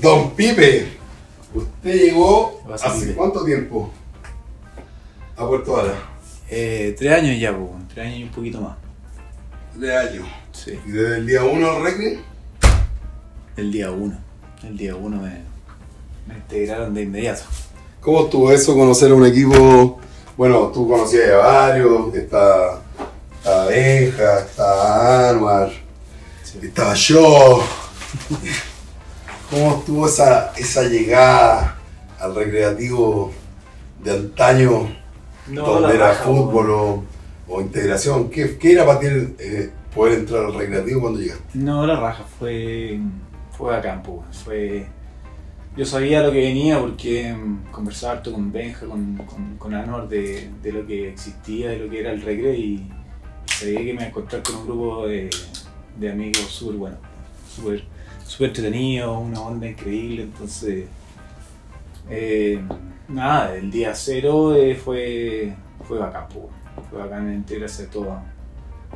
Don Pipe, usted llegó hace Pipe. cuánto tiempo a Puerto Vara? Eh, tres años ya, pues, tres años y un poquito más. De años. Sí. ¿Y desde el día 1 al recreo? El día uno. El día uno me, me integraron de inmediato. ¿Cómo estuvo eso conocer a un equipo? Bueno, tú conocías a varios, está, está Benja, está Anwar, Sí. estaba yo. ¿Cómo estuvo esa, esa llegada al recreativo de antaño, donde era fútbol o, o integración? ¿Qué, qué era para ti eh, poder entrar al recreativo cuando llegaste? No, la raja fue, fue a campo. Fue, yo sabía lo que venía porque mm, conversaba harto con Benja, con, con, con Anor de, de lo que existía, de lo que era el recreo y sabía que me iba a encontrar con un grupo de, de amigos súper bueno, súper súper entretenido, una onda increíble. Entonces, eh, nada, el día cero eh, fue, fue bacán, po. fue bacán integrarse todo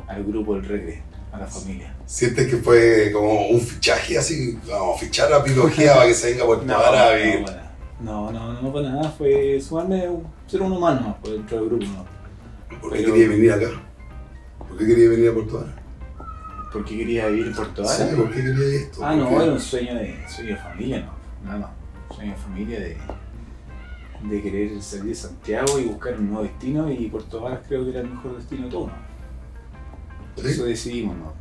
al grupo del recreo, a la familia. ¿Sientes que fue como un fichaje así, como fichar a Pilogía para que se venga a vivir? no, no, no, no, para nada, fue sumarme, ser un humano más, por dentro del grupo, ¿no? ¿Por qué Pero- quería venir acá? ¿Por qué quería venir a Puerto Vara? Porque quería vivir en Puerto Sí. ¿por qué quería esto? Ah, ¿Por no, qué? era un sueño de, sueño de familia, no, nada más. Un sueño de familia de, de querer salir de Santiago y buscar un nuevo destino y Puerto Varas creo que era el mejor destino de todo, ¿no? Por ¿Sí? eso decidimos, ¿no?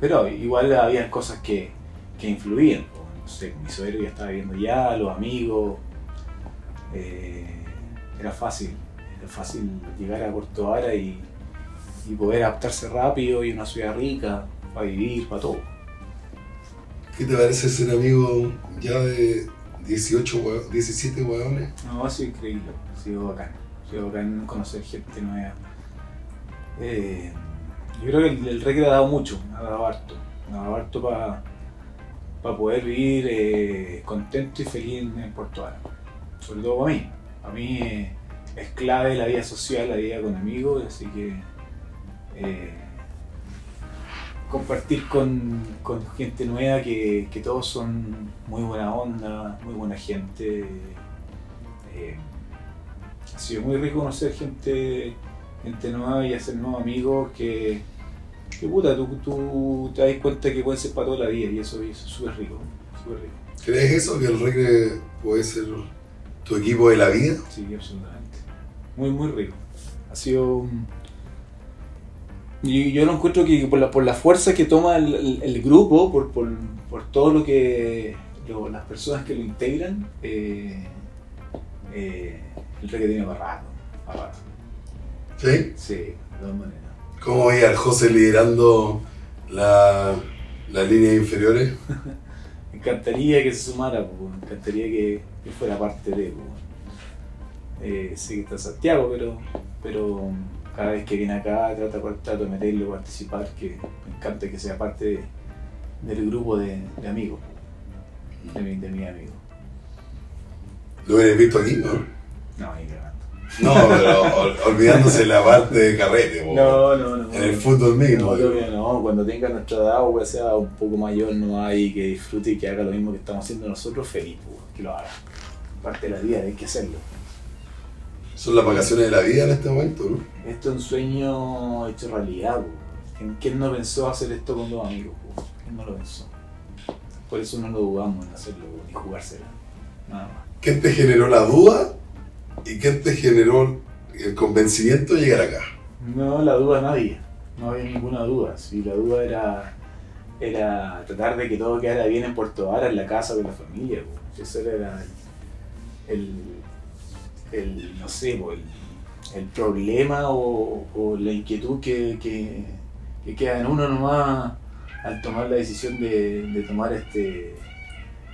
Pero igual había cosas que, que influían, no sé, mi suegro ya estaba viviendo ya, los amigos, eh, era fácil, era fácil llegar a Puerto Vara y, y poder adaptarse rápido y una ciudad rica, para vivir, para todo. ¿Qué te parece ser amigo ya de 18, hue- 17 hueones? No, ha sido increíble, ha sido bacán. Ha sido bacán conocer gente nueva. Eh, yo creo que el, el recreo ha dado mucho, ha dado harto. Ha dado harto para poder vivir eh, contento y feliz en, en Puerto Vara. Sobre todo para mí. Para mí eh, es clave la vida social, la vida con amigos, así que eh, compartir con, con gente nueva que, que todos son muy buena onda, muy buena gente. Eh, ha sido muy rico conocer gente, gente nueva y hacer nuevos amigos que, que puta, tú, tú te das cuenta que pueden ser para toda la vida y eso, y eso es súper rico, súper rico. ¿Crees eso? ¿Que el reggae puede ser tu equipo de la vida? Sí, absolutamente. Muy, muy rico. Ha sido. Y yo lo encuentro que por la, por la fuerza que toma el, el- el grupo, por, por, por todo lo que. lo- las personas que lo integran, eh, eh, el reggae tiene para rato, para rato. ¿Sí? Sí, de todas maneras. ¿Cómo veía al José liderando la, las líneas inferiores? Me encantaría que se sumara, me encantaría que, que fuera parte de. po. Eh, sé que está Santiago, pero, pero cada vez que viene acá trata, trato de meterlo, participar, que me encanta que sea parte de- del grupo de, de amigos, de, mi, de mis amigos. ¿Lo hubieras visto aquí? No, No, ni cagando. no pero ol- olvidándose la parte de carrete. po. No, no, no. En el fútbol mismo. No, yo, no, cuando tenga nuestra edad o que sea un poco mayor, no hay que disfrute y que haga lo mismo que estamos haciendo nosotros, feliz, po, que lo haga. Parte de la vida, hay que hacerlo. Son las vacaciones de la vida en este momento, ¿no? Esto es un sueño hecho realidad. po. ¿Quién, no pensó hacer esto con dos amigos? po? ¿Quién no lo pensó? Por eso no lo dudamos en hacerlo ni jugársela. Nada más. ¿Quién te generó la duda y quién te generó el convencimiento de llegar acá? No, la duda nadie. No había ninguna duda. Si la duda era, era tratar de que todo quedara bien en Puerto Vara, en la casa con la familia. Eso era el, el, el, no sé, el, el problema o, o la inquietud que, que, que queda en uno nomás al tomar la decisión de, de tomar este,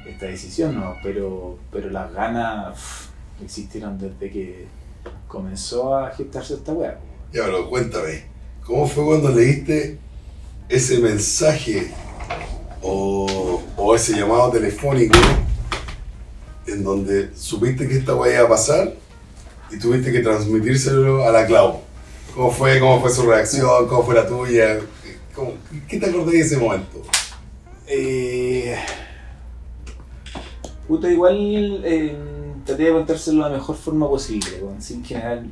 esta decisión, ¿no? Pero, pero las ganas existieron desde que comenzó a gestarse esta weá. Ya, pero cuéntame, ¿cómo fue cuando leíste ese mensaje o, o ese llamado telefónico en donde supiste que esta weá iba a pasar y tuviste que transmitírselo a la Clau? ¿Cómo fue, cómo fue su reacción? ¿Cómo fue la tuya? ¿Cómo- ¿Qué te acordás de ese momento? Eh, Puta, igual eh, traté de contárselo de la mejor forma posible, weón, sin generar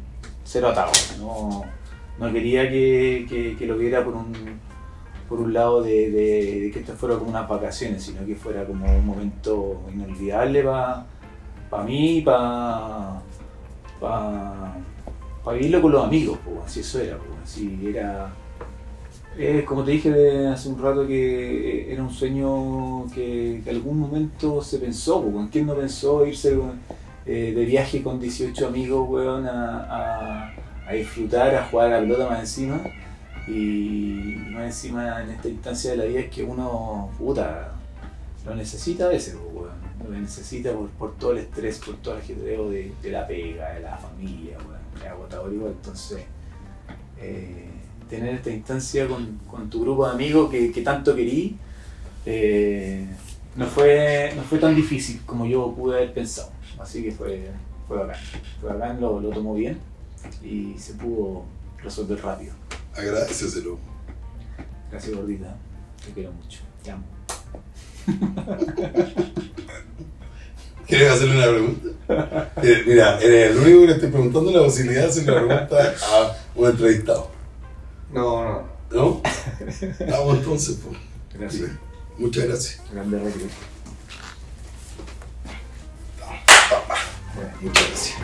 cero atado. No, no quería que, que- lo viera por un, por un lado de, que esto fuera como unas vacaciones, sino que fuera como un momento inolvidable para mí y para pa, pa vivirlo con los amigos, pues, si eso era, si era... eh, como te dije hace un rato que era un sueño que, que algún momento se pensó, pues, ¿quién no pensó irse eh, de viaje con 18 amigos, weón, a, disfrutar, a jugar a la pelota más encima? Y más encima en esta instancia de la vida es que uno, puta, lo necesita a veces, weón. Lo necesita por, por todo el estrés, por todo el ajetreo de, de la pega, de la familia, weón. Es agotador igual, entonces... eh, tener esta instancia con, con tu grupo de amigos que, que tanto querí, eh, no, fue, no fue tan difícil como yo pude haber pensado. Así que fue, fue bacán. Fue bacán, lo, lo tomó bien y se pudo resolver rápido. Agradeceselo. Gracias, gordita. Te quiero mucho. Te amo. ¿Quieres hacerle una pregunta? Eh, Mira, eres el único que le estoy preguntando la posibilidad de hacerle una pregunta a un entrevistado. No, no. ¿No? Vamos entonces, pues. Gracias. Muchas gracias. Grande recreo. Muchas gracias.